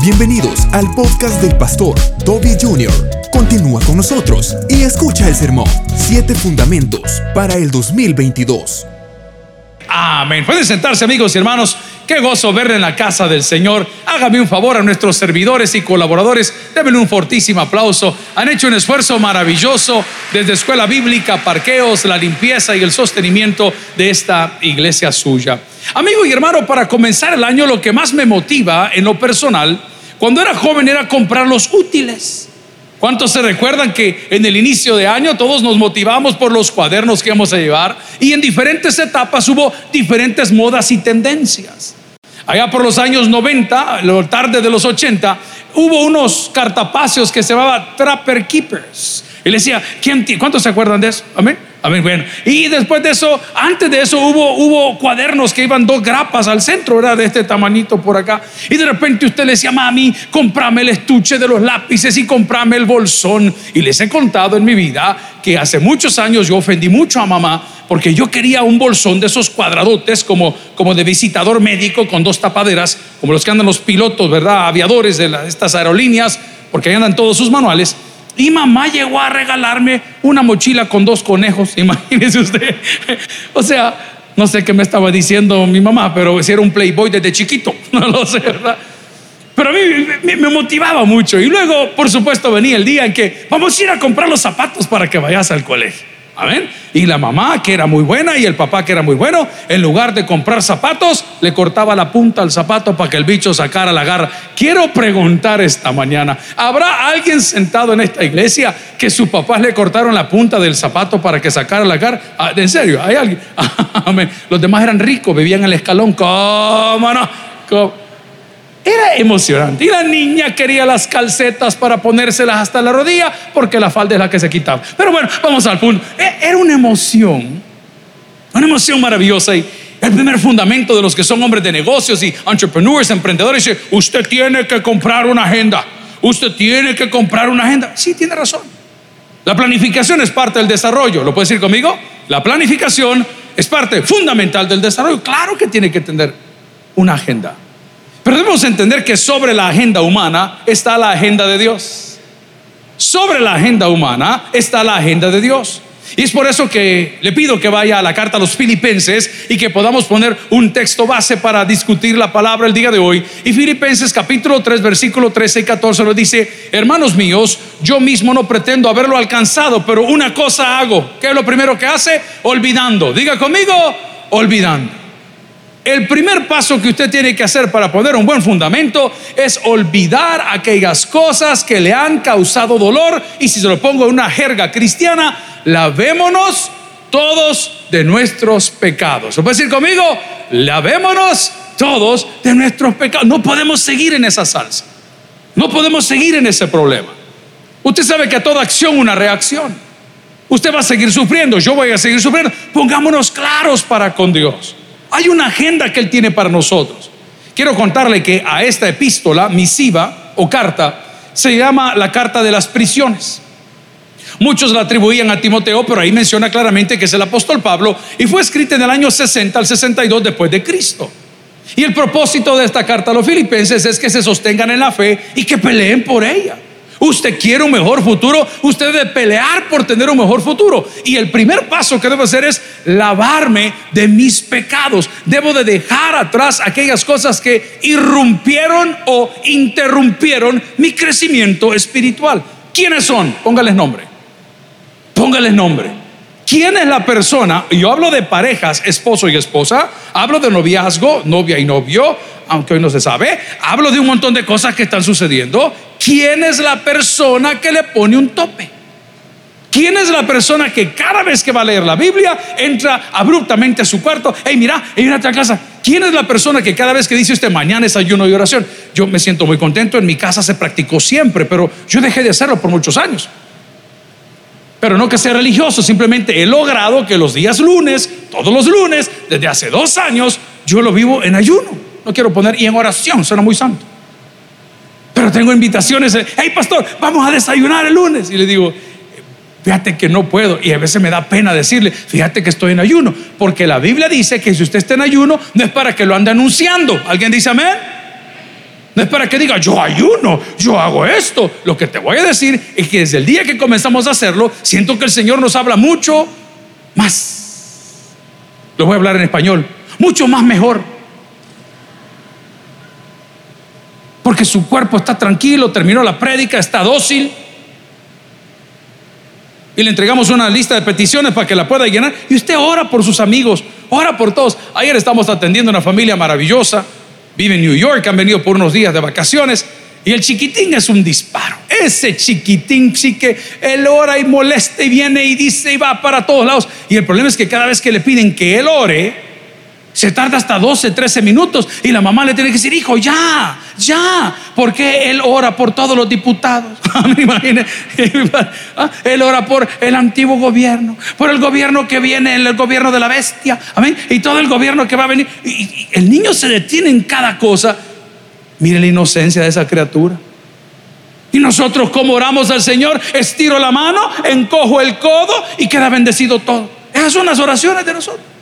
Bienvenidos al podcast del pastor Toby Jr. Continúa con nosotros y escucha el sermón Siete Fundamentos para el 2022. Amén. Pueden sentarse amigos y hermanos. Qué gozo verle en la casa del Señor. Hágame un favor a nuestros servidores y colaboradores. Denme un fortísimo aplauso. Han hecho un esfuerzo maravilloso desde escuela bíblica, parqueos, la limpieza y el sostenimiento de esta iglesia suya. Amigo y hermano, para comenzar el año lo que más me motiva en lo personal, cuando era joven era comprar los útiles. ¿Cuántos se recuerdan que en el inicio de año todos nos motivamos por los cuadernos que íbamos a llevar? Y en diferentes etapas hubo diferentes modas y tendencias. Allá por los años 90, lo tarde de los 80, hubo unos cartapacios que se llamaban Trapper Keepers. Y decía, ¿quién, ¿cuántos se acuerdan de eso? Amén. Amén, bueno. Y después de eso, antes de eso hubo, hubo cuadernos que iban dos grapas al centro, era de este tamanito por acá. Y de repente usted le decía, mami, comprame el estuche de los lápices y comprame el bolsón. Y les he contado en mi vida que hace muchos años yo ofendí mucho a mamá porque yo quería un bolsón de esos cuadradotes como, como de visitador médico con dos tapaderas, como los que andan los pilotos, ¿verdad? Aviadores de estas aerolíneas, porque ahí andan todos sus manuales. Y mamá llegó a regalarme una mochila con dos conejos, imagínese usted. O sea, no sé qué me estaba diciendo mi mamá, pero si era un playboy desde chiquito, no lo sé, ¿verdad? Pero a mí me, me motivaba mucho. Y luego, por supuesto, venía el día en que vamos a ir a comprar los zapatos para que vayas al colegio. Amén. Y la mamá, que era muy buena, y el papá, que era muy bueno, en lugar de comprar zapatos, le cortaba la punta al zapato para que el bicho sacara la garra. Quiero preguntar esta mañana, ¿habrá alguien sentado en esta iglesia que sus papás le cortaron la punta del zapato para que sacara la garra? Ah, ¿En serio? ¿Hay alguien? Los demás eran ricos, en el escalón. ¿Cómo no? ¿Cómo? Era emocionante. Y la niña quería las calcetas para ponérselas hasta la rodilla porque la falda es la que se quitaba. Pero bueno, vamos al punto. E, era una emoción, una emoción maravillosa. Y el primer fundamento de los que son hombres de negocios y entrepreneurs, emprendedores, dice, usted tiene que comprar una agenda. Usted tiene que comprar una agenda. Sí, tiene razón. La planificación es parte del desarrollo. ¿Lo puede decir conmigo? La planificación es parte fundamental del desarrollo. Claro que tiene que tener una agenda. Pero debemos entender que sobre la agenda humana está la agenda de Dios. Sobre la agenda humana está la agenda de Dios. Y es por eso que le pido que vaya a la carta a los filipenses y que podamos poner un texto base para discutir la palabra el día de hoy. Y Filipenses capítulo 3 versículo 13 y 14 nos dice, hermanos míos, yo mismo no pretendo haberlo alcanzado, pero una cosa hago. ¿Qué es lo primero que hace? Olvidando. Diga conmigo, olvidando. El primer paso que usted tiene que hacer para poner un buen fundamento es olvidar aquellas cosas que le han causado dolor y si se lo pongo en una jerga cristiana, lavémonos todos de nuestros pecados. ¿Lo puede decir conmigo? Lavémonos todos de nuestros pecados. No podemos seguir en esa salsa. No podemos seguir en ese problema. Usted sabe que a toda acción una reacción. Usted va a seguir sufriendo, yo voy a seguir sufriendo. Pongámonos claros para con Dios. Hay una agenda que Él tiene para nosotros. Quiero contarle que a esta epístola, misiva o carta, se llama la carta de las prisiones. Muchos la atribuían a Timoteo, pero ahí menciona claramente que es el apóstol Pablo y fue escrita en el año 60 al 62 después de Cristo. Y el propósito de esta carta a los filipenses es que se sostengan en la fe y que peleen por ella. Usted quiere un mejor futuro, usted debe pelear por tener un mejor futuro. Y el primer paso que debo hacer es lavarme de mis pecados. Debo de dejar atrás aquellas cosas que irrumpieron o interrumpieron mi crecimiento espiritual. ¿Quiénes son? Póngales nombre. Póngales nombre. ¿Quién es la persona? Yo hablo de parejas, esposo y esposa, hablo de noviazgo, novia y novio, aunque hoy no se sabe, hablo de un montón de cosas que están sucediendo. ¿Quién es la persona que le pone un tope? ¿Quién es la persona que cada vez que va a leer la Biblia entra abruptamente a su cuarto? Hey, mira, hey, a casa. ¿Quién es la persona que cada vez que dice usted mañana es ayuno y oración? Yo me siento muy contento. En mi casa se practicó siempre, pero yo dejé de hacerlo por muchos años. Pero no que sea religioso, simplemente he logrado que los días lunes, todos los lunes, desde hace dos años, yo lo vivo en ayuno. No quiero poner y en oración, suena muy santo. Pero tengo invitaciones, hey pastor, vamos a desayunar el lunes. Y le digo, fíjate que no puedo. Y a veces me da pena decirle, fíjate que estoy en ayuno. Porque la Biblia dice que si usted está en ayuno, no es para que lo ande anunciando. ¿Alguien dice amén? No es para que diga, yo ayuno, yo hago esto. Lo que te voy a decir es que desde el día que comenzamos a hacerlo, siento que el Señor nos habla mucho más. Lo voy a hablar en español. Mucho más mejor. Porque su cuerpo está tranquilo, terminó la prédica, está dócil y le entregamos una lista de peticiones para que la pueda llenar. Y usted ora por sus amigos, ora por todos. Ayer estamos atendiendo una familia maravillosa, vive en New York, han venido por unos días de vacaciones. Y el chiquitín es un disparo. Ese chiquitín sí que él ora y molesta y viene y dice y va para todos lados. Y el problema es que cada vez que le piden que él ore, se tarda hasta 12, 13 minutos y la mamá le tiene que decir, hijo, ya, ya, porque él ora por todos los diputados. Ah, él ora por el antiguo gobierno, por el gobierno que viene, el gobierno de la bestia, amén, y todo el gobierno que va a venir. Y el niño se detiene en cada cosa. Mire la inocencia de esa criatura. Y nosotros como oramos al Señor, estiro la mano, encojo el codo y queda bendecido todo. Esas son las oraciones de nosotros.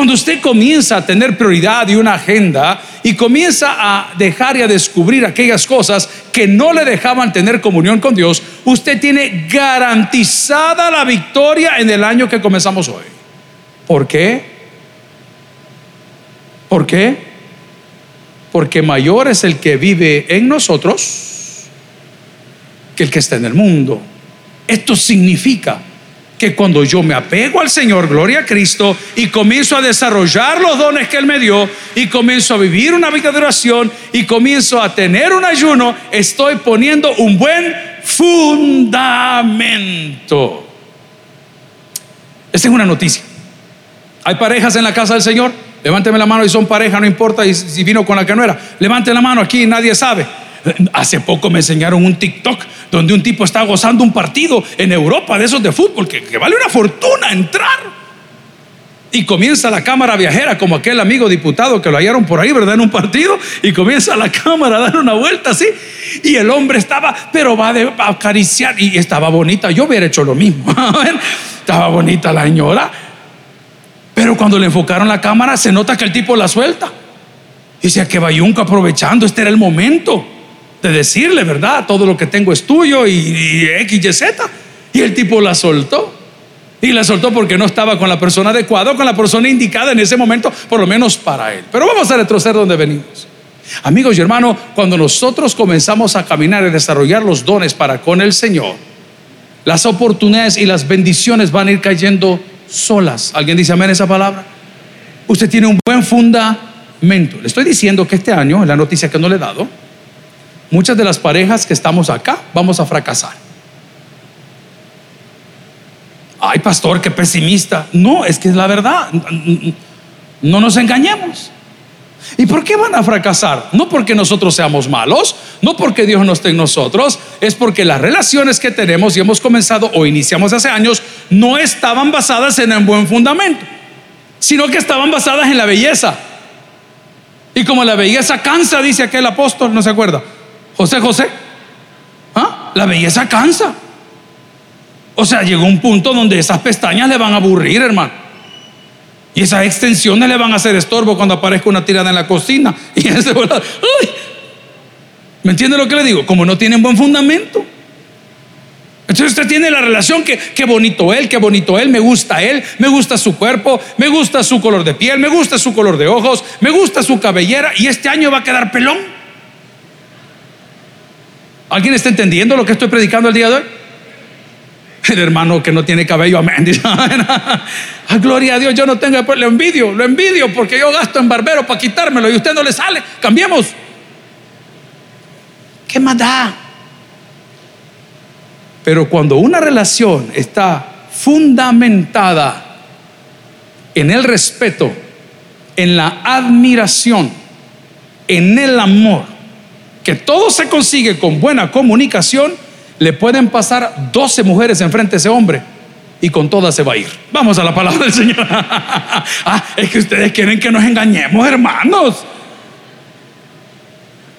Cuando usted comienza a tener prioridad y una agenda y comienza a dejar y a descubrir aquellas cosas que no le dejaban tener comunión con Dios, usted tiene garantizada la victoria en el año que comenzamos hoy. ¿Por qué? ¿Por qué? Porque mayor es el que vive en nosotros que el que está en el mundo. Esto significa que cuando yo me apego al Señor, gloria a Cristo, y comienzo a desarrollar los dones que Él me dio, y comienzo a vivir una vida de oración, y comienzo a tener un ayuno, estoy poniendo un buen fundamento. Esta es una noticia. ¿Hay parejas en la casa del Señor? Levánteme la mano y son pareja, no importa si vino con la que no. Levante la mano aquí, nadie sabe. Hace poco me enseñaron un TikTok donde un tipo está gozando un partido en Europa de esos de fútbol que, vale una fortuna entrar. Y comienza la cámara viajera, como aquel amigo diputado que lo hallaron por ahí, ¿verdad? En un partido. Y comienza la cámara a dar una vuelta así. Y el hombre estaba, pero va a acariciar. Y estaba bonita. Yo hubiera hecho lo mismo. estaba bonita la señora. Pero cuando le enfocaron la cámara, se nota que el tipo la suelta. Y dice que Bayunco aprovechando, este era el momento de decirle, ¿verdad? Todo lo que tengo es tuyo y, X, Y, Z. Y el tipo la soltó. Y la soltó porque no estaba con la persona adecuada, con la persona indicada en ese momento, por lo menos para él. Pero vamos a retroceder donde venimos. Amigos y hermanos, cuando nosotros comenzamos a caminar y desarrollar los dones para con el Señor, las oportunidades y las bendiciones van a ir cayendo solas. ¿Alguien dice amén esa palabra? Usted tiene un buen fundamento. Le estoy diciendo que este año, en la noticia que no le he dado, muchas de las parejas que estamos acá vamos a fracasar. Ay, pastor, qué pesimista. No, es que es la verdad. No nos engañemos. ¿Y por qué van a fracasar? No porque nosotros seamos malos, no porque Dios no esté en nosotros, es porque las relaciones que tenemos y hemos comenzado o iniciamos hace años no estaban basadas en un buen fundamento, sino que estaban basadas en la belleza. Y como la belleza cansa, dice aquel apóstol, ¿no se acuerda? José José, ¿ah? la belleza cansa. O sea, llegó un punto donde esas pestañas le van a aburrir, hermano. Y esas extensiones le van a hacer estorbo cuando aparezca una tirada en la cocina. Y ese ¿Me entiende lo que le digo? Como no tienen buen fundamento. Entonces usted tiene la relación que qué bonito él, qué bonito él, me gusta él, me gusta su cuerpo, me gusta su color de piel, me gusta su color de ojos, me gusta su cabellera y este año va a quedar pelón. ¿Alguien está entendiendo lo que estoy predicando el día de hoy? El hermano que no tiene cabello, amén. Dice, ah, gloria a Dios, yo no tengo, lo envidio, lo envidio porque yo gasto en barbero para quitármelo y usted no le sale. Cambiemos. ¿Qué más da? Pero cuando una relación está fundamentada en el respeto, en la admiración, en el amor, que todo se consigue con buena comunicación, le pueden pasar 12 mujeres enfrente a ese hombre y con todas se va a ir. Vamos a la palabra del Señor. ah, es que ustedes quieren que nos engañemos, hermanos.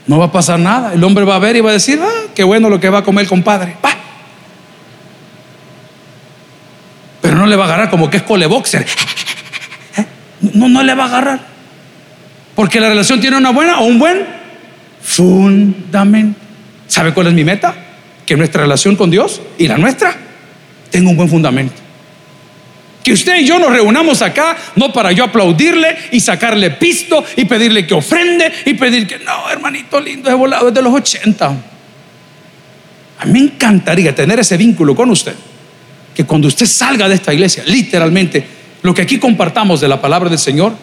No va a pasar nada. El hombre va a ver y va a decir, ah, qué bueno lo que va a comer el compadre. Pero no le va a agarrar como que es coleboxer. No, no le va a agarrar. Porque la relación tiene una buena o un buen fundamento. ¿Sabe cuál es mi meta? Que nuestra relación con Dios y la nuestra tenga un buen fundamento. Que usted y yo nos reunamos acá, no para yo aplaudirle y sacarle pisto y pedirle que ofrende y pedir que, no, hermanito lindo, he volado desde los 80. A mí me encantaría tener ese vínculo con usted. Que cuando usted salga de esta iglesia, literalmente, lo que aquí compartamos de la palabra del Señor,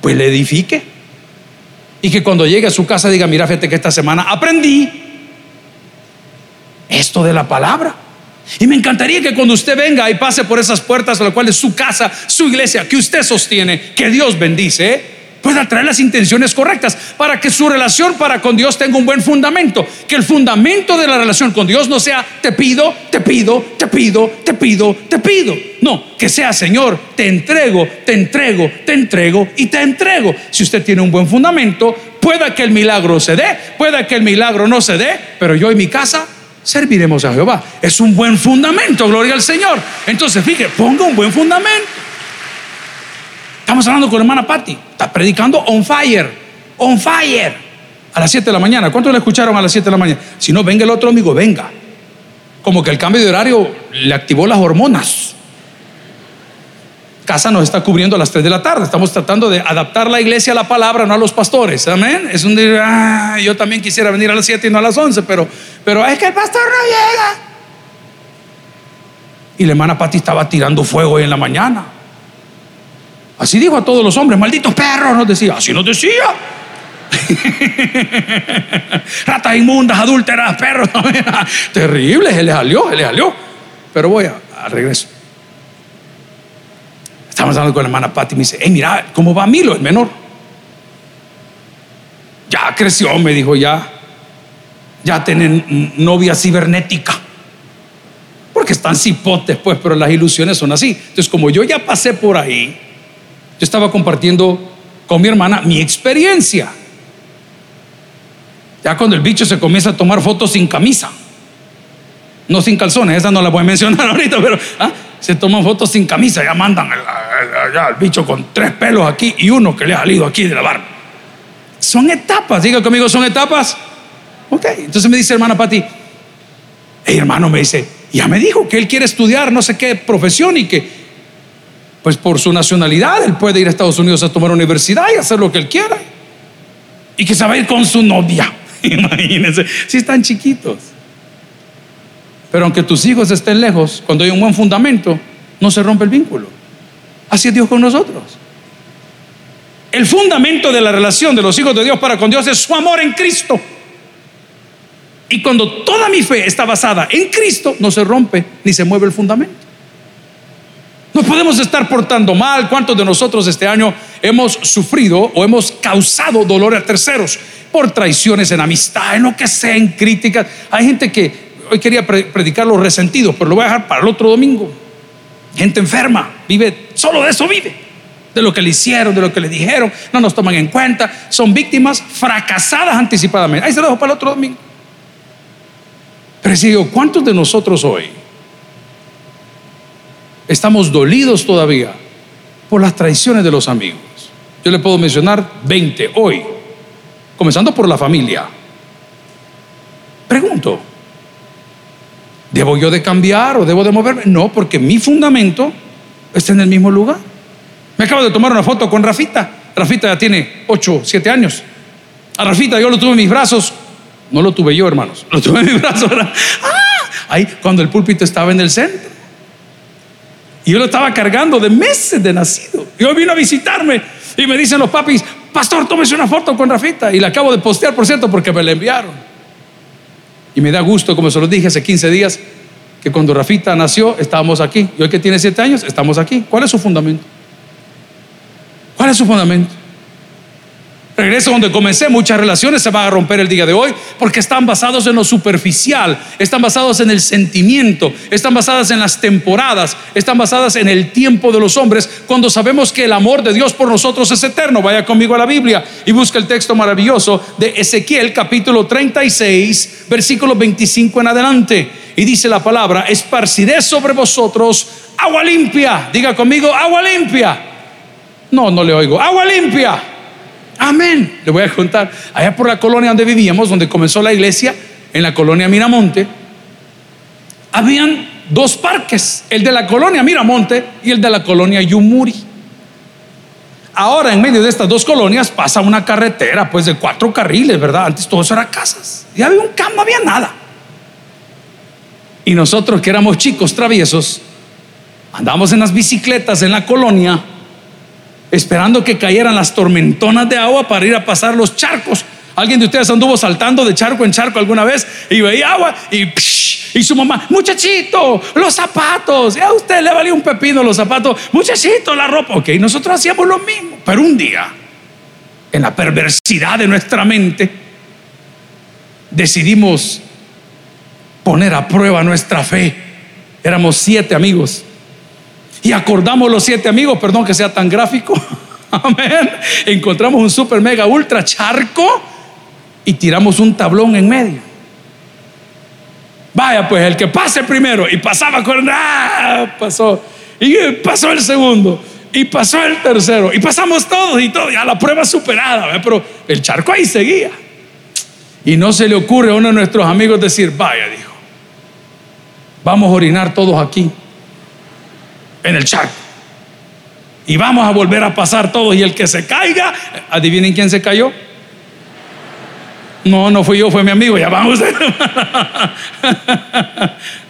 pues le edifique. Y que cuando llegue a su casa diga, mira, fíjate que esta semana aprendí esto de la palabra. Y me encantaría que cuando usted venga y pase por esas puertas, a las cuales su casa, su iglesia, que usted sostiene, que Dios bendice. Pueda traer las intenciones correctas para que su relación para con Dios tenga un buen fundamento. Que el fundamento de la relación con Dios no sea te pido, te pido, te pido, te pido, te pido. No, que sea Señor, te entrego, te entrego, te entrego y te entrego. Si usted tiene un buen fundamento, pueda que el milagro se dé, pueda que el milagro no se dé, pero yo y mi casa serviremos a Jehová. Es un buen fundamento, gloria al Señor. Entonces, fíjese, ponga un buen fundamento. Estamos hablando con la hermana Patti, está predicando on fire, on fire, a las 7 de la mañana. ¿Cuántos le escucharon a las 7 de la mañana? Si no, venga el otro amigo, venga. Como que el cambio de horario le activó las hormonas casa nos está cubriendo a las 3 de la tarde. Estamos tratando de adaptar la iglesia a la palabra, no a los pastores. Amén. Es un día, ah, yo también quisiera venir a las 7 y no a las 11, pero, pero es que el pastor no llega. Y la hermana Pati estaba tirando fuego hoy en la mañana. Así dijo a todos los hombres, malditos perros, nos decía. Así nos decía. Ratas inmundas, adúlteras, perros. Terrible, se le salió, se le salió. Pero voy a regreso. Estamos hablando con la hermana Patti y me dice, hey, mira, ¿cómo va Milo, el menor? Ya creció, me dijo, ya. Ya tienen novia cibernética. Porque están cipotes, pues, pero las ilusiones son así. Entonces, como yo ya pasé por ahí, yo estaba compartiendo con mi hermana mi experiencia. Ya cuando el bicho se comienza a tomar fotos sin camisa, no sin calzones, esa no la voy a mencionar ahorita, pero ¿ah? se toman fotos sin camisa, ya mandan al, bicho con tres pelos aquí y uno que le ha salido aquí de la barba. Son etapas, diga conmigo, son etapas. Ok, entonces me dice hermana Pati, hey hermano, me dice, ya me dijo que él quiere estudiar no sé qué profesión y que, pues por su nacionalidad, él puede ir a Estados Unidos a tomar universidad y hacer lo que él quiera. Y que se va a ir con su novia. Imagínense, si están chiquitos. Pero aunque tus hijos estén lejos, cuando hay un buen fundamento, no se rompe el vínculo. Así es Dios con nosotros. El fundamento de la relación de los hijos de Dios para con Dios es su amor en Cristo. Y cuando toda mi fe está basada en Cristo, no se rompe ni se mueve el fundamento. No podemos estar portando mal. ¿Cuántos de nosotros este año hemos sufrido o hemos causado dolor a terceros por traiciones en amistad, en lo que sea, en críticas? Hay gente que hoy quería predicar los resentidos, pero lo voy a dejar para el otro domingo. Gente enferma, vive, solo de eso vive. De lo que le hicieron, de lo que le dijeron, no nos toman en cuenta. Son víctimas fracasadas anticipadamente. Ahí se lo dejo para el otro domingo. Pero si digo, ¿cuántos de nosotros hoy estamos dolidos todavía por las traiciones de los amigos? Yo le puedo mencionar 20 hoy, comenzando por la familia. Pregunto, ¿Debo yo de cambiar o debo de moverme? No, porque mi fundamento está en el mismo lugar. Me acabo de tomar una foto con Rafita. Rafita ya tiene 8, 7 años. A Rafita yo lo tuve en mis brazos. No lo tuve yo, hermanos. Lo tuve en mis brazos. ¡Ah! Ahí, cuando el púlpito estaba en el centro. Y yo lo estaba cargando de meses de nacido. Y hoy vino a visitarme. Y me dicen los papis, pastor, tómese una foto con Rafita. Y la acabo de postear, por cierto, porque me la enviaron. Y me da gusto, como se lo dije hace 15 días, que cuando Rafita nació estábamos aquí. Y hoy que tiene 7 años, estamos aquí. ¿Cuál es su fundamento? ¿Cuál es su fundamento? Regreso donde comencé, muchas relaciones se van a romper el día de hoy porque están basados en lo superficial, están basados en el sentimiento, están basadas en las temporadas, están basadas en el tiempo de los hombres, cuando sabemos que el amor de Dios por nosotros es eterno. Vaya conmigo a la Biblia y busca el texto maravilloso de Ezequiel capítulo 36, versículo 25 en adelante. Y dice la palabra, esparciré sobre vosotros agua limpia. Diga conmigo, agua limpia. No, no le oigo, agua limpia Amén. Le voy a contar. Allá por la colonia donde vivíamos, donde comenzó la iglesia, en la colonia Miramonte, habían dos parques, el de la colonia Miramonte y el de la colonia Yumuri. Ahora en medio de estas dos colonias pasa una carretera pues de cuatro carriles, ¿verdad? Antes todo eso era casas. Y había un campo, no había nada. Y nosotros que éramos chicos traviesos, andamos en las bicicletas en la colonia esperando que cayeran las tormentonas de agua para ir a pasar los charcos. ¿Alguien de ustedes anduvo saltando de charco en charco alguna vez y veía agua y, y su mamá, muchachito, los zapatos, a usted le valía un pepino los zapatos, muchachito, la ropa. Ok, nosotros hacíamos lo mismo, pero un día, en la perversidad de nuestra mente, decidimos poner a prueba nuestra fe. Éramos siete amigos y acordamos los siete amigos, perdón que sea tan gráfico. Amén. Encontramos un super mega ultra charco y tiramos un tablón en medio. Vaya, pues el que pase primero y pasaba con ¡ah! pasó y pasó el segundo y pasó el tercero y pasamos todos y todo, ya la prueba superada, pero el charco ahí seguía. Y no se le ocurre a uno de nuestros amigos decir, vaya, dijo, vamos a orinar todos aquí en el charco. Y vamos a volver a pasar todos. Y el que se caiga, adivinen quién se cayó. No, no fui yo, fue mi amigo. Ya vamos.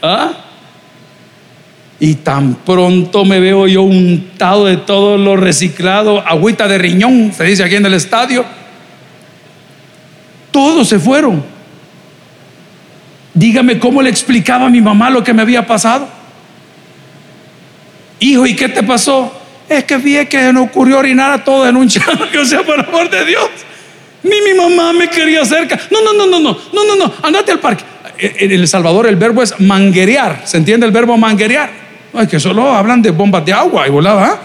¿Ah? Y tan pronto me veo yo untado de todo lo reciclado, agüita de riñón, se dice aquí en el estadio. Todos se fueron. Dígame cómo le explicaba a mi mamá lo que me había pasado. Hijo, ¿y qué te pasó? Es que vi que se nos ocurrió orinar a todos en un charco, o sea, por amor de Dios. Ni mi mamá me quería cerca. No, no, no, no, no, no, no, no, andate al parque. En El Salvador el verbo es manguerear. ¿Se entiende el verbo manguerear? No, es que solo hablan de bombas de agua y volaba. ¿ah?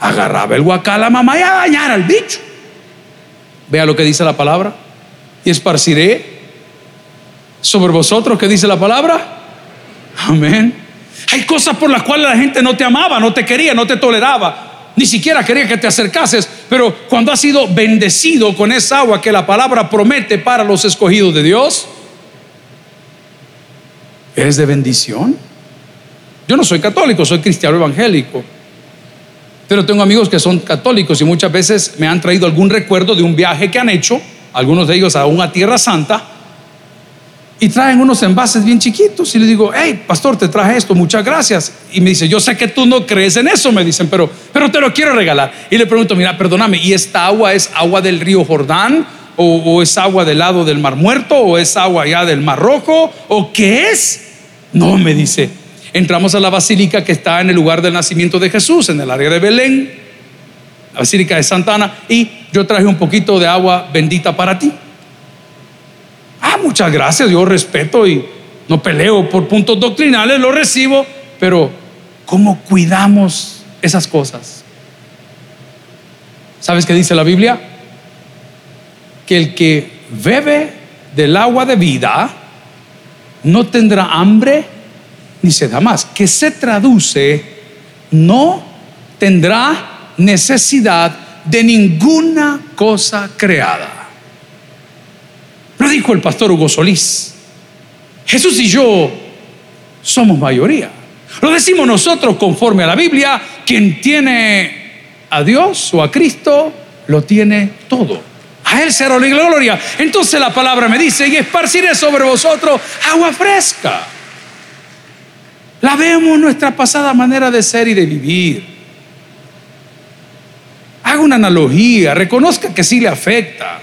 Agarraba el guacal a mamá y a bañar al bicho. Vea lo que dice la palabra. Y esparciré sobre vosotros, ¿qué dice la palabra? Amén hay cosas por las cuales la gente no te amaba, no te quería, no te toleraba, ni siquiera quería que te acercases, pero cuando has sido bendecido con esa agua que la palabra promete para los escogidos de Dios, eres de bendición. Yo no soy católico, soy cristiano evangélico. Pero tengo amigos que son católicos y muchas veces me han traído algún recuerdo de un viaje que han hecho, algunos de ellos a una tierra santa, y traen unos envases bien chiquitos y le digo, hey, pastor, te traje esto, muchas gracias. Y me dice, yo sé que tú no crees en eso, me dicen, pero, pero te lo quiero regalar. Y le pregunto, mira, perdóname, ¿y esta agua es agua del río Jordán? ¿O, o es agua del lado del Mar Muerto? ¿O es agua ya del Mar Rojo? ¿O qué es? No, me dice, entramos a la basílica que está en el lugar del nacimiento de Jesús, en el área de Belén, la basílica de Santana, y yo traje un poquito de agua bendita para ti. Ah, muchas gracias, yo respeto y no peleo por puntos doctrinales, lo recibo, pero ¿cómo cuidamos esas cosas? ¿Sabes qué dice la Biblia? Que el que bebe del agua de vida no tendrá hambre ni se da más, que se traduce no tendrá necesidad de ninguna cosa creada. Dijo el pastor Hugo Solís. Jesús y yo somos mayoría. Lo decimos nosotros conforme a la Biblia. Quien tiene a Dios o a Cristo, lo tiene todo. A Él será la gloria. Entonces la palabra me dice, y esparciré sobre vosotros agua fresca. La vemos nuestra pasada manera de ser y de vivir. Haga una analogía, reconozca que sí le afecta.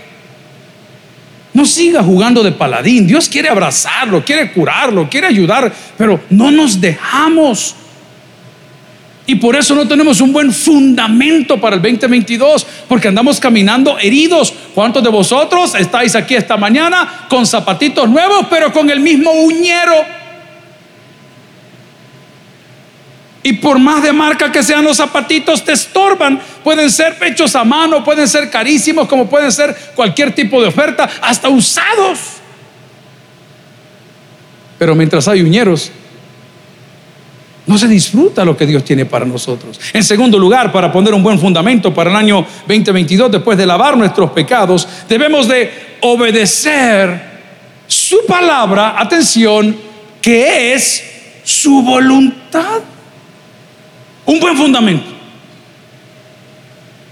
No siga jugando de paladín. Dios quiere abrazarlo, quiere curarlo, quiere ayudar, pero no nos dejamos. Y por eso no tenemos un buen fundamento para el 2022, porque andamos caminando heridos. ¿Cuántos de vosotros estáis aquí esta mañana con zapatitos nuevos, pero con el mismo uñero? Y por más de marca que sean los zapatitos, te estorban. Pueden ser hechos a mano, pueden ser carísimos, como pueden ser cualquier tipo de oferta, hasta usados. Pero mientras hay uñeros, No se disfruta lo que Dios tiene para nosotros. En segundo lugar, para poner un buen fundamento para el año 2022, después de lavar nuestros pecados, debemos de obedecer su palabra, atención, que es su voluntad. Un buen fundamento.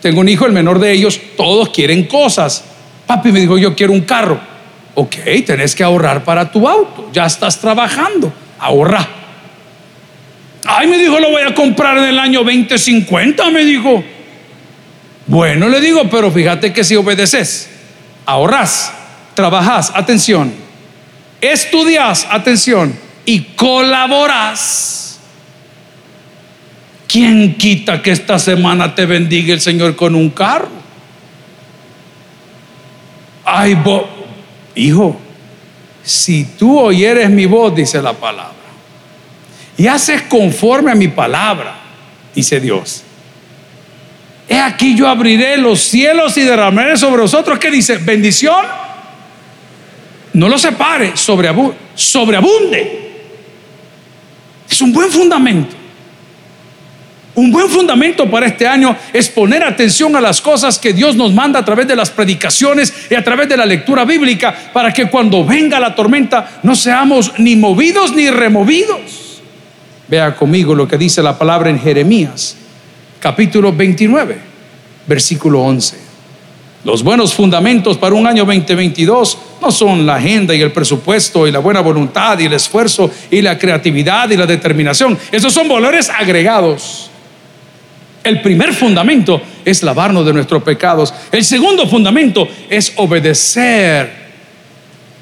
Tengo un hijo, el menor de ellos, todos quieren cosas. Papi me dijo, yo quiero un carro. Ok, tenés que ahorrar para tu auto. Ya estás trabajando. Ahorra. Ay, me dijo, lo voy a comprar en el año 2050, me dijo. Bueno, le digo, pero fíjate que si obedeces, ahorras, trabajas, atención, estudias, atención, y colaboras. ¿Quién quita que esta semana te bendiga el Señor con un carro? Ay, hijo, si tú oyeres mi voz, dice la palabra y haces conforme a mi palabra, dice Dios. He aquí yo abriré los cielos y derramaré sobre vosotros. ¿Qué dice? Bendición. No lo separe, sobreabunde. Es un buen fundamento. Un buen fundamento para este año es poner atención a las cosas que Dios nos manda a través de las predicaciones y a través de la lectura bíblica para que cuando venga la tormenta no seamos ni movidos ni removidos. Vea conmigo lo que dice la palabra en Jeremías, capítulo 29, versículo 11. Los buenos fundamentos para un año 2022 no son la agenda y el presupuesto y la buena voluntad y el esfuerzo y la creatividad y la determinación. Esos son valores agregados. El primer fundamento es lavarnos de nuestros pecados. El segundo fundamento es obedecer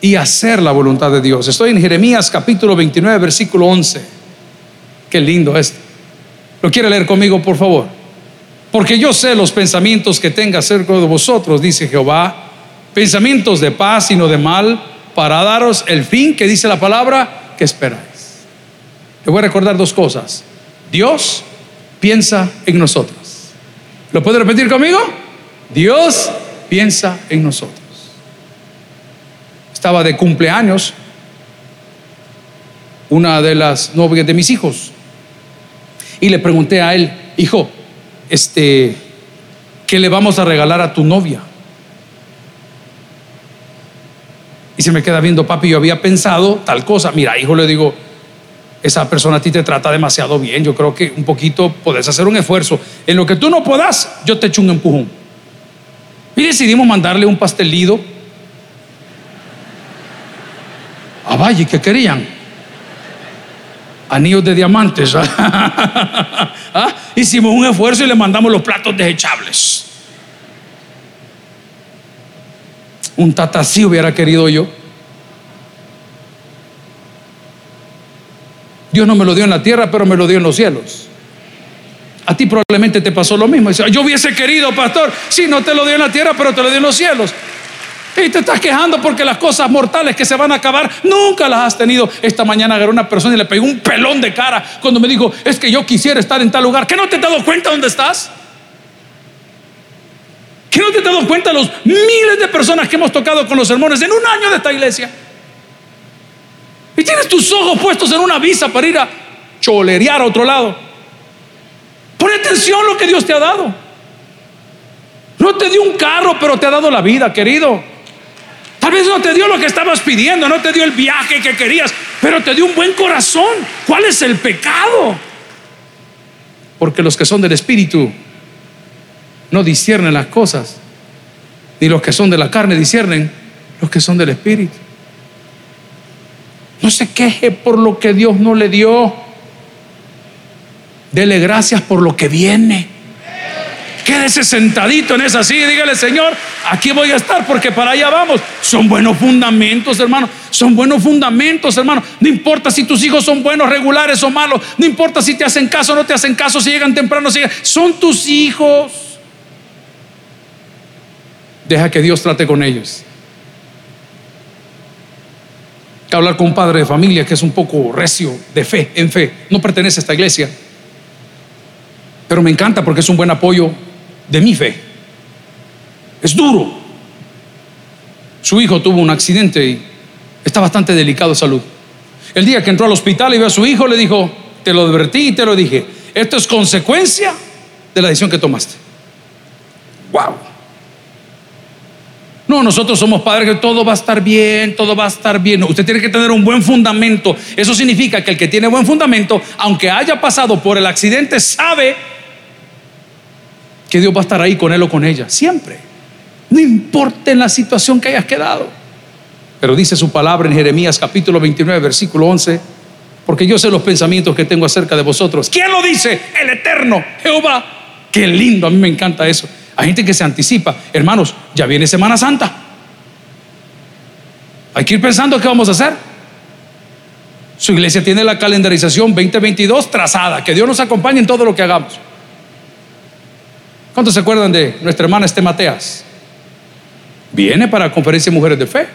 y hacer la voluntad de Dios. Estoy en Jeremías capítulo 29, versículo 11. Qué lindo esto. ¿Lo quiere leer conmigo, por favor? Porque yo sé los pensamientos que tenga acerca de vosotros, dice Jehová, pensamientos de paz y no de mal, para daros el fin que dice la palabra que esperáis. Le voy a recordar dos cosas. Dios piensa en nosotros. ¿Lo puede repetir conmigo? Dios piensa en nosotros. Estaba de cumpleaños una de las novias de mis hijos. Y le pregunté a él, hijo, este, ¿qué le vamos a regalar a tu novia? Y se me queda viendo, papi, yo había pensado tal cosa. Mira, hijo, le digo, esa persona a ti te trata demasiado bien. Yo creo que un poquito puedes hacer un esfuerzo. En lo que tú no puedas, yo te echo un empujón. Y decidimos mandarle un pastelito. A Valle, ¿qué querían? anillos de diamantes. ¿Ah? Hicimos un esfuerzo y le mandamos los platos desechables. Un tatasí hubiera querido yo. Dios no me lo dio en la tierra, pero me lo dio en los cielos. A ti probablemente te pasó lo mismo. Yo hubiese querido, pastor, si no te lo dio en la tierra, pero te lo dio en los cielos. Y te estás quejando porque las cosas mortales que se van a acabar nunca las has tenido. Esta mañana agarré una persona y le pegué un pelón de cara cuando me dijo, es que yo quisiera estar en tal lugar. ¿Que no te has dado cuenta dónde estás? ¿Que no te has dado cuenta los miles de personas que hemos tocado con los sermones en un año de esta iglesia? Y tienes tus ojos puestos en una visa para ir a cholerear a otro lado. Pon atención a lo que Dios te ha dado. No te dio un carro, pero te ha dado la vida, querido. Tal vez no te dio lo que estabas pidiendo, no te dio el viaje que querías, pero te dio un buen corazón. ¿Cuál es el pecado? Porque los que son del Espíritu no disciernen las cosas, ni los que son de la carne disciernen los que son del Espíritu. No se queje por lo que Dios no le dio. Dele gracias por lo que viene. Quédese sentadito en esa silla dígale, Señor, aquí voy a estar porque para allá vamos. Son buenos fundamentos, hermano. Son buenos fundamentos, hermano. No importa si tus hijos son buenos, regulares o malos. No importa si te hacen caso o no te hacen caso, si llegan temprano, si llegan. Son tus hijos. Deja que Dios trate con ellos. Que hablar con un padre de familia que es un poco recio de fe, en fe. No pertenece a esta iglesia. Pero me encanta porque es un buen apoyo de mi fe. Es duro. Su hijo tuvo un accidente y está bastante delicado de salud. El día que entró al hospital y vio a su hijo, le dijo, te lo advertí y te lo dije. Esto es consecuencia de la decisión que tomaste. Wow. No, nosotros somos padres que todo va a estar bien, todo va a estar bien. Usted tiene que tener un buen fundamento. Eso significa que el que tiene buen fundamento, aunque haya pasado por el accidente, sabe que Dios va a estar ahí con él o con ella, siempre. No importa en la situación que hayas quedado. Pero dice su palabra en Jeremías capítulo 29, versículo 11, porque yo sé los pensamientos que tengo acerca de vosotros. ¿Quién lo dice? El eterno, Jehová. Qué lindo, a mí me encanta eso. Hay gente que se anticipa. Hermanos, ya viene Semana Santa. Hay que ir pensando qué vamos a hacer. Su iglesia tiene la calendarización 2022 trazada. Que Dios nos acompañe en todo lo que hagamos. ¿Cuántos se acuerdan de nuestra hermana Este Mateas? Viene para conferencia de mujeres de fe.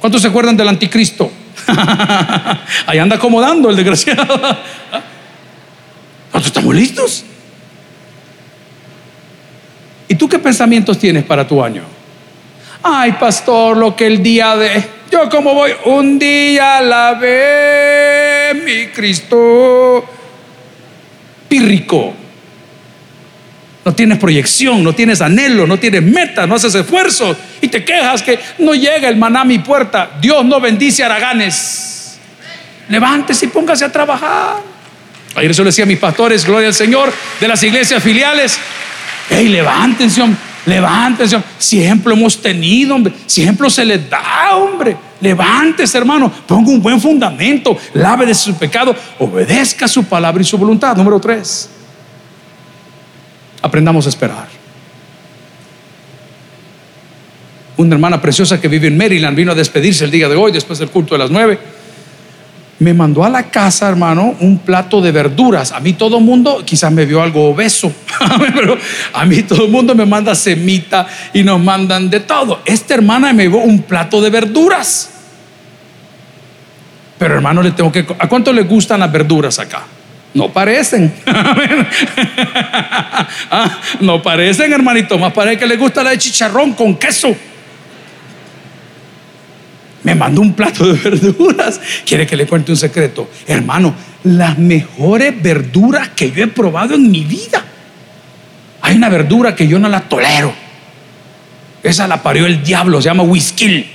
¿Cuántos se acuerdan del anticristo? Ahí anda acomodando el desgraciado. ¿Cuántos estamos listos? ¿Y tú qué pensamientos tienes para tu año? Ay, pastor, lo que el día de... Yo como voy un día a la vez, mi Cristo. Pírrico. No tienes proyección, no tienes anhelo, no tienes meta, no haces esfuerzo y te quejas que no llega el maná a mi puerta. Dios no bendice a Araganes. Levántese y póngase a trabajar. Ayer eso le decía a mis pastores, gloria al Señor, de las iglesias filiales. Hey, levántense, hombre, levántense. Siempre hemos tenido, hombre. Siempre se les da, hombre. Levántese, hermano. Ponga un buen fundamento. Lave de su pecado. Obedezca su palabra y su voluntad. Número tres. Aprendamos a esperar. Una hermana preciosa que vive en Maryland vino a despedirse el día de hoy, después del culto de las nueve me mandó a la casa, hermano, un plato de verduras. A mí todo el mundo, quizás me vio algo obeso, pero a mí todo el mundo me manda semita y nos mandan de todo. Esta hermana me dio un plato de verduras. Pero hermano, le tengo que... ¿A cuánto le gustan las verduras acá? No parecen. Ah, no parecen, hermanito. Más parece que le gusta la de chicharrón con queso me mandó un plato de verduras. Quiere que le cuente un secreto. Hermano, las mejores verduras que yo he probado en mi vida. Hay una verdura que yo no la tolero. Esa la parió el diablo, se llama whisky.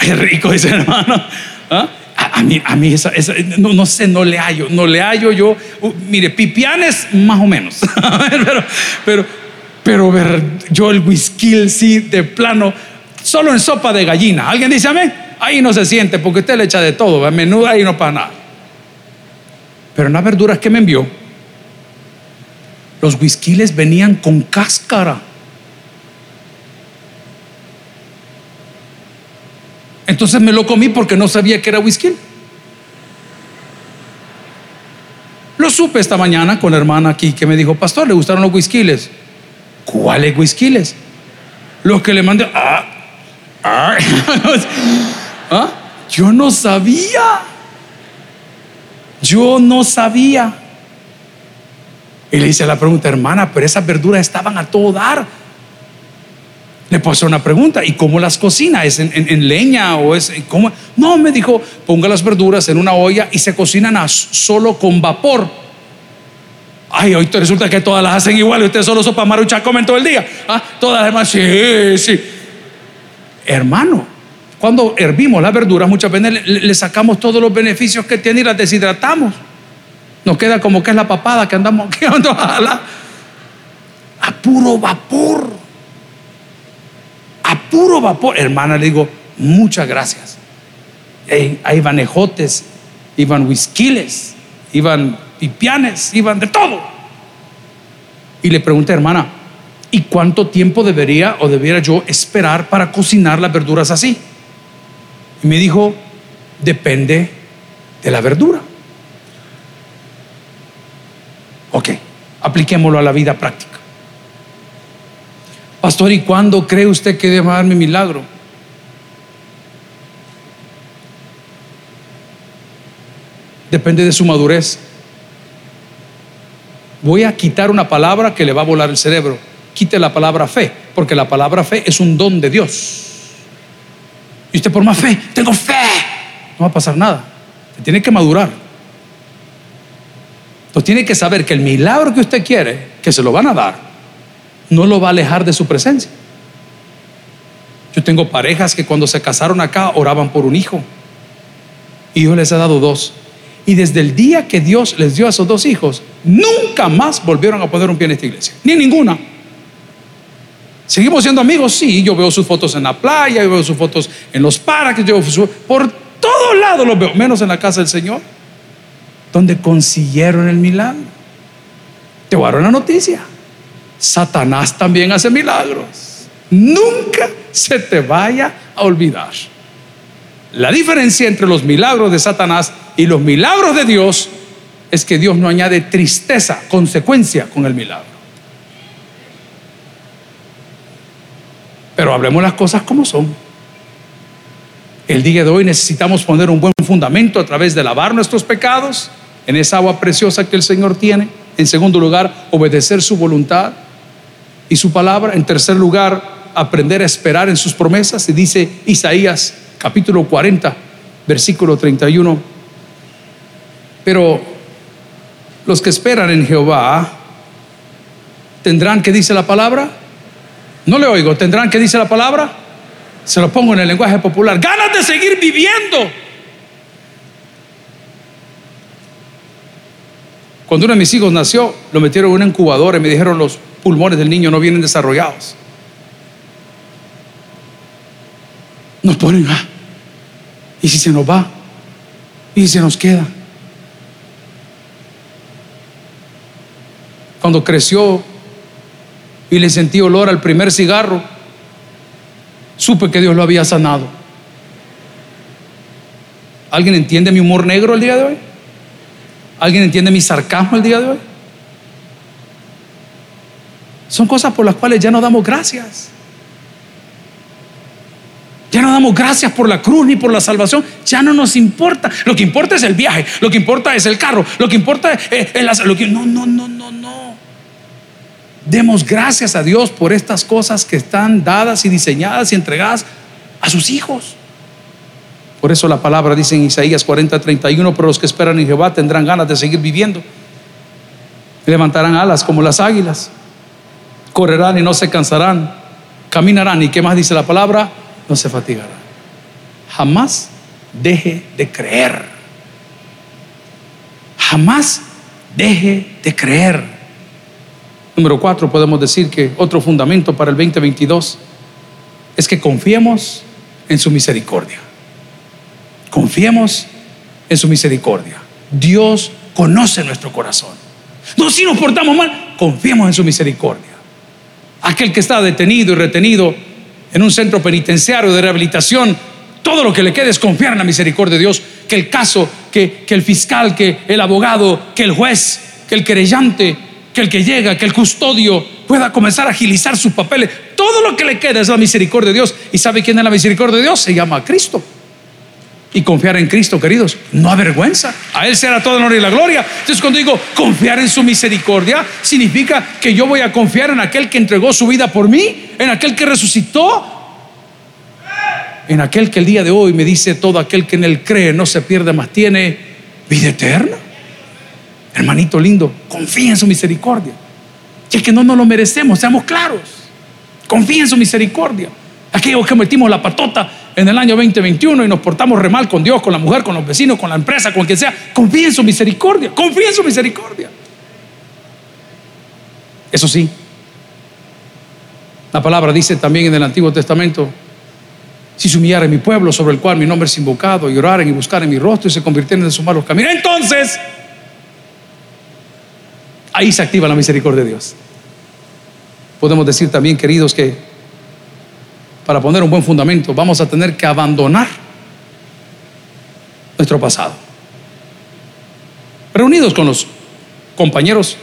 Es rico ese hermano. ¿Ah? A, mí, a mí esa, no, no, sé, no le hallo, no le hallo yo. Uh, mire, pipianes más o menos. pero, pero pero ver, yo el whisky sí, de plano, solo en sopa de gallina. ¿Alguien dice amén? Ahí no se siente porque usted le echa de todo, a menudo ahí no para nada. Pero en las verduras que me envió, los whiskiles venían con cáscara. Entonces me lo comí porque no sabía que era whisky. Lo supe esta mañana con la hermana aquí que me dijo, pastor, ¿le gustaron los whiskiles? ¿Cuáles whiskyles? Los que le mandé. Ah, ah, ah, yo no sabía. Yo no sabía. Y le hice la pregunta, hermana, pero esas verduras estaban a todo dar. Le puedo una pregunta, ¿y cómo las cocina? ¿Es en, leña o es cómo? No, me dijo, ponga las verduras en una olla y se cocinan a, solo con vapor. Ay, hoy resulta que todas las hacen igual y usted solo sopa marucha comen todo el día. ¿Ah? Todas las demás, sí, sí. Hermano, cuando hervimos las verduras, muchas veces le, sacamos todos los beneficios que tiene y las deshidratamos. Nos queda como que es la papada que andamos a, a puro vapor. A puro vapor. Hermana, le digo, muchas gracias. ahí van ejotes, iban whiskiles, iban pipianes, iban de todo. Y le pregunté, hermana, ¿y cuánto tiempo debería o debiera yo esperar para cocinar las verduras así? Y me dijo, depende de la verdura. Ok, apliquémoslo a la vida práctica. Pastor, ¿y cuándo cree usted que debe darme milagro? Depende de su madurez voy a quitar una palabra que le va a volar el cerebro. Quite la palabra fe, porque la palabra fe es un don de Dios. Y usted por más fe, tengo fe. no va a pasar nada. Tiene que madurar. Entonces tiene que saber que el milagro que usted quiere, que se lo van a dar, no lo va a alejar de su presencia. Yo tengo parejas que cuando se casaron acá oraban por un hijo. Y Dios les ha dado dos. Y desde el día que Dios les dio a esos dos hijos, nunca más volvieron a poner un pie en esta iglesia. Ni ninguna. ¿Seguimos siendo amigos? Sí, yo veo sus fotos en la playa, yo veo sus fotos en los parques, yo por todos lados los veo, menos en la casa del Señor, donde consiguieron el milagro. Te voy a dar noticia. Satanás también hace milagros. Nunca se te vaya a olvidar. La diferencia entre los milagros de Satanás y los milagros de Dios es que Dios no añade tristeza, consecuencia con el milagro. Pero hablemos las cosas como son. El día de hoy necesitamos poner un buen fundamento a través de lavar nuestros pecados en esa agua preciosa que el Señor tiene. En segundo lugar, obedecer su voluntad y su palabra. En tercer lugar, aprender a esperar en sus promesas. Y dice Isaías capítulo 40, versículo 31. Pero los que esperan en Jehová tendrán, ¿qué dice la palabra? No le oigo. ¿Tendrán que dice la palabra? Se lo pongo en el lenguaje popular. Ganas de seguir viviendo. Cuando uno de mis hijos nació, lo metieron en una incubadora y me dijeron los pulmones del niño no vienen desarrollados. Nos ponen, ah, ¿y si se nos va? ¿Y si se nos queda? Cuando creció, y le sentí olor al primer cigarro, supe que Dios lo había sanado. ¿Alguien entiende mi humor negro el día de hoy? ¿Alguien entiende mi sarcasmo el día de hoy? Son cosas por las cuales ya no damos gracias. Damos gracias por la cruz ni por la salvación. Ya no nos importa. Lo que importa es el viaje. Lo que importa es el carro. Lo que importa es, la, lo que no, no, no, no, no. Demos gracias a Dios por estas cosas que están dadas y diseñadas y entregadas a sus hijos. Por eso la palabra dice en Isaías 40, 31, pero los que esperan en Jehová tendrán ganas de seguir viviendo. Levantarán alas como las águilas. Correrán y no se cansarán. Caminarán y qué más dice la palabra, no se fatigarán. Jamás deje de creer. Jamás deje de creer. Número cuatro, podemos decir que otro fundamento para el 2022 es que confiemos en su misericordia. Confiemos en su misericordia. Dios conoce nuestro corazón. No, si nos portamos mal, confiemos en su misericordia. Aquel que está detenido y retenido en un centro penitenciario de rehabilitación, todo lo que le quede es confiar en la misericordia de Dios, que el caso, que, que el fiscal, que el abogado, que el juez, que el querellante, que el que llega, que el custodio pueda comenzar a agilizar sus papeles. Todo lo que le queda es la misericordia de Dios. ¿Y sabe quién es la misericordia de Dios? Se llama Cristo. Y confiar en Cristo, queridos, no avergüenza. A Él será toda la honor y la gloria. Entonces, cuando digo confiar en su misericordia, significa que yo voy a confiar en aquel que entregó su vida por mí, en aquel que resucitó, en aquel que el día de hoy me dice todo aquel que en Él cree no se pierde más, tiene vida eterna. Hermanito lindo, confía en su misericordia. Y es que no nos lo merecemos, seamos claros. Confía en su misericordia. Aquellos que metimos la patota en el año 2021 y nos portamos re mal con Dios, con la mujer, con los vecinos, con la empresa, con quien sea, confía en su misericordia. Confía en su misericordia. Eso sí, la palabra dice también en el Antiguo Testamento, si se humillara mi pueblo sobre el cual mi nombre es invocado y oraren y buscaren mi rostro y se convirtieran en sus malos caminos, entonces Ahí se activa la misericordia de Dios. Podemos decir también, queridos, que para poner un buen fundamento vamos a tener que abandonar nuestro pasado. Reunidos con los compañeros,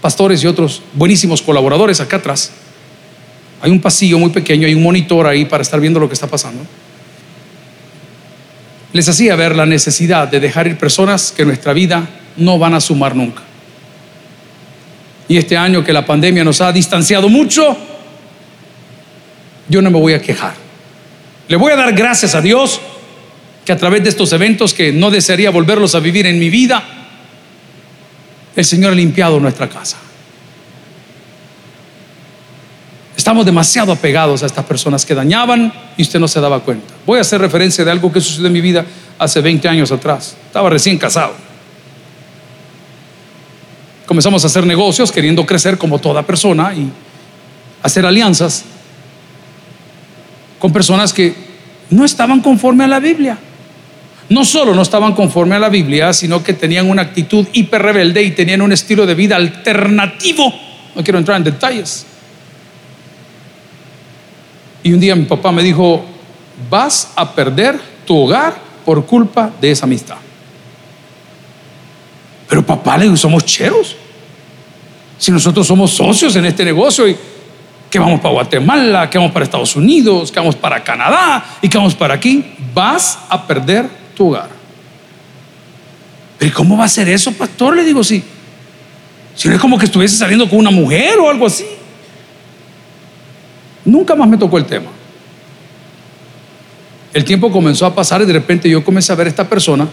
pastores y otros buenísimos colaboradores acá atrás, hay un pasillo muy pequeño, hay un monitor ahí para estar viendo lo que está pasando. Les hacía ver la necesidad de dejar ir personas que nuestra vida no van a sumar nunca. Y este año que la pandemia nos ha distanciado mucho, yo no me voy a quejar. Le voy a dar gracias a Dios que a través de estos eventos que no desearía volverlos a vivir en mi vida, el Señor ha limpiado nuestra casa. Estamos demasiado apegados a estas personas que dañaban y usted no se daba cuenta. Voy a hacer referencia de algo que sucedió en mi vida hace 20 años atrás. Estaba recién casado. Comenzamos a hacer negocios queriendo crecer como toda persona y hacer alianzas con personas que no estaban conforme a la Biblia. No solo no estaban conforme a la Biblia, sino que tenían una actitud hiper rebelde y tenían un estilo de vida alternativo. No quiero entrar en detalles. Y un día mi papá me dijo, vas a perder tu hogar por culpa de esa amistad. Pero papá, le digo, somos cheros. Si nosotros somos socios en este negocio y que vamos para Guatemala, que vamos para Estados Unidos, que vamos para Canadá y que vamos para aquí, vas a perder tu hogar. Pero ¿cómo va a ser eso, pastor? Le digo, sí. Si no es como que estuviese saliendo con una mujer o algo así. Nunca más me tocó el tema. El tiempo comenzó a pasar y de repente yo comencé a ver a esta persona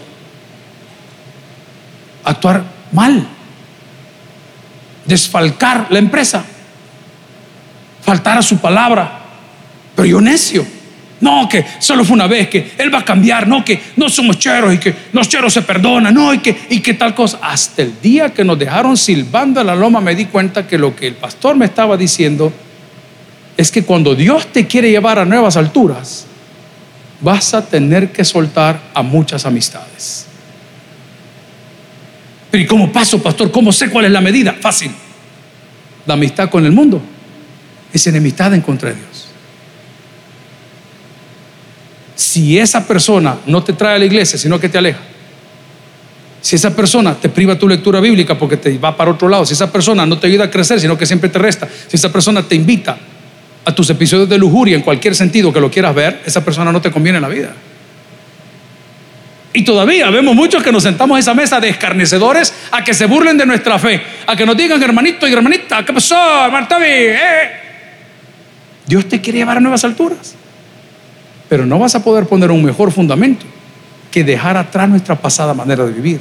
actuar mal, desfalcar la empresa faltar a su palabra. Pero yo necio. No, que solo fue una vez, que Él va a cambiar, no, que no somos cheros y que los cheros se perdonan, no, y que, y que tal cosa. Hasta el día que nos dejaron silbando a la loma me di cuenta que lo que el pastor me estaba diciendo es que cuando Dios te quiere llevar a nuevas alturas, vas a tener que soltar a muchas amistades. Pero ¿y cómo paso, pastor? ¿Cómo sé cuál es la medida? Fácil. La amistad con el mundo es enemistad en contra de Dios. Si esa persona no te trae a la iglesia, sino que te aleja, si esa persona te priva tu lectura bíblica porque te va para otro lado, si esa persona no te ayuda a crecer, sino que siempre te resta, si esa persona te invita a tus episodios de lujuria en cualquier sentido que lo quieras ver, esa persona no te conviene en la vida. Y todavía vemos muchos que nos sentamos a esa mesa de escarnecedores a que se burlen de nuestra fe, a que nos digan, hermanito y hermanita, ¿qué pasó, Martavi? Eh, Dios te quiere llevar a nuevas alturas. Pero no vas a poder poner un mejor fundamento que dejar atrás nuestra pasada manera de vivir.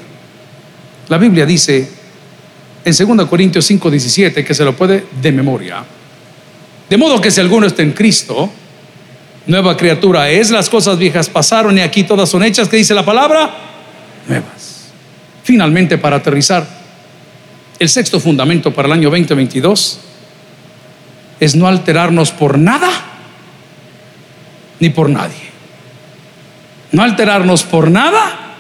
La Biblia dice en 2 Corintios 5, 17 que se lo puede de memoria. De modo que si alguno está en Cristo, nueva criatura es, las cosas viejas pasaron y aquí todas son hechas, que dice la palabra, nuevas. Finalmente, para aterrizar, el sexto fundamento para el año 2022 es no alterarnos por nada ni por nadie. No alterarnos por nada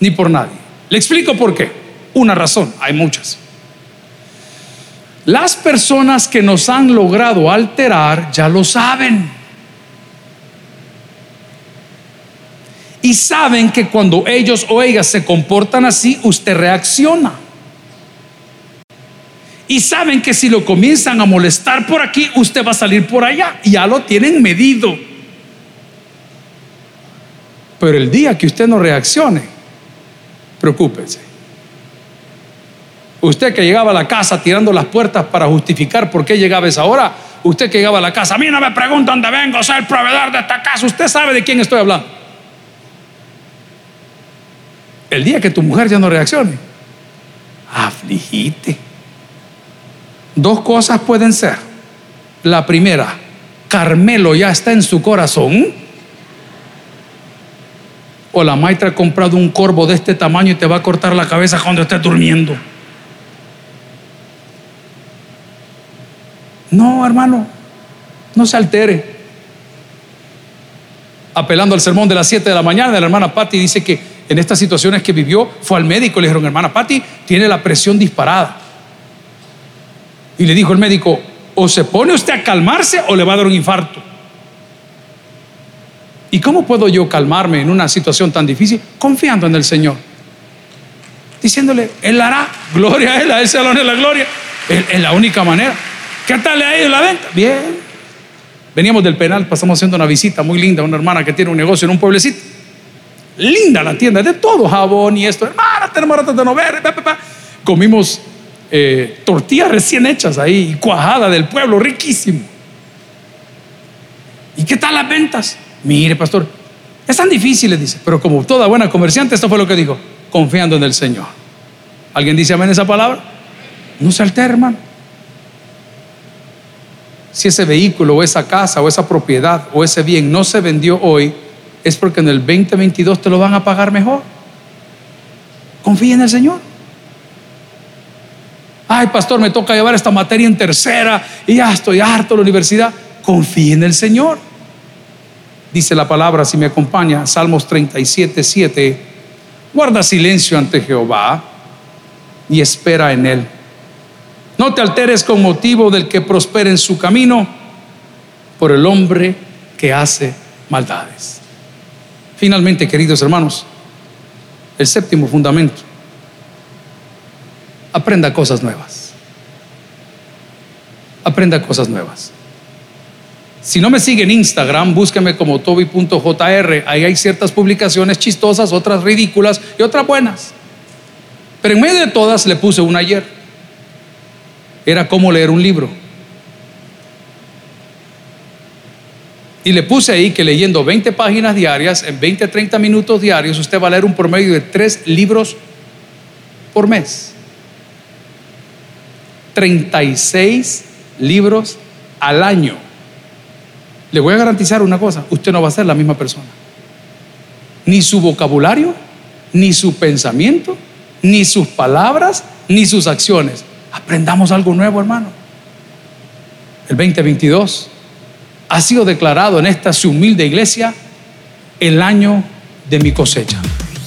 ni por nadie. Le explico por qué. Una razón, hay muchas. Las personas que nos han logrado alterar ya lo saben. Y saben que cuando ellos o ellas se comportan así, usted reacciona y saben que si lo comienzan a molestar por aquí, usted va a salir por allá. Ya lo tienen medido. Pero el día que usted no reaccione, preocúpese. Usted que llegaba a la casa tirando las puertas para justificar por qué llegaba esa hora, usted que llegaba a la casa, a mí no me preguntan dónde vengo, soy el proveedor de esta casa, usted sabe de quién estoy hablando. El día que tu mujer ya no reaccione, afligite. Dos cosas pueden ser. La primera, Carmelo ya está en su corazón. O la maestra ha comprado un corvo de este tamaño y te va a cortar la cabeza cuando estés durmiendo. No, hermano, no se altere. Apelando al sermón de las 7 de la mañana la hermana Patti, dice que en estas situaciones que vivió fue al médico y le dijeron, hermana Patti, tiene la presión disparada. Y le dijo el médico, o se pone usted a calmarse o le va a dar un infarto. ¿Y cómo puedo yo calmarme en una situación tan difícil? Confiando en el Señor. Diciéndole, Él hará, gloria a Él, a Él se la gloria. Es la única manera. ¿Qué tal le ha ido la venta? Bien. Veníamos del penal, pasamos haciendo una visita muy linda a una hermana que tiene un negocio en un pueblecito. Linda la tienda, de todo, jabón y esto. Hermana, tenemos ratos de no ver. Comimos eh, tortillas recién hechas ahí, cuajada del pueblo, riquísimo. ¿Y qué tal las ventas? Mire, pastor, Es tan difícil, le dice. Pero como toda buena comerciante, esto fue lo que dijo. Confiando en el Señor. ¿Alguien dice amén esa palabra? No se altera, hermano. Si ese vehículo o esa casa o esa propiedad o ese bien no se vendió hoy, es porque en el 2022 te lo van a pagar mejor. Confía en el Señor. Ay, pastor, me toca llevar esta materia en tercera y ya estoy harto de la universidad. Confía en el Señor. Dice la palabra, si me acompaña, Salmos 37, 7. Guarda silencio ante Jehová y espera en él. No te alteres con motivo del que prospere en su camino por el hombre que hace maldades. Finalmente, queridos hermanos, el séptimo fundamento. Aprenda cosas nuevas. Aprenda cosas nuevas. Si no me sigue en Instagram, búsqueme como toby.jr. Ahí hay ciertas publicaciones chistosas, otras ridículas y otras buenas. Pero en medio de todas le puse una ayer. Era cómo leer un libro. Y le puse ahí que leyendo 20 páginas diarias, en 20, 30 minutos diarios, usted va a leer un promedio de tres libros por mes. 36 libros al año. Le voy a garantizar una cosa, usted no va a ser la misma persona. Ni su vocabulario, ni su pensamiento, ni sus palabras, ni sus acciones. Aprendamos algo nuevo, hermano. El 2022 ha sido declarado en esta su humilde iglesia el año de mi cosecha.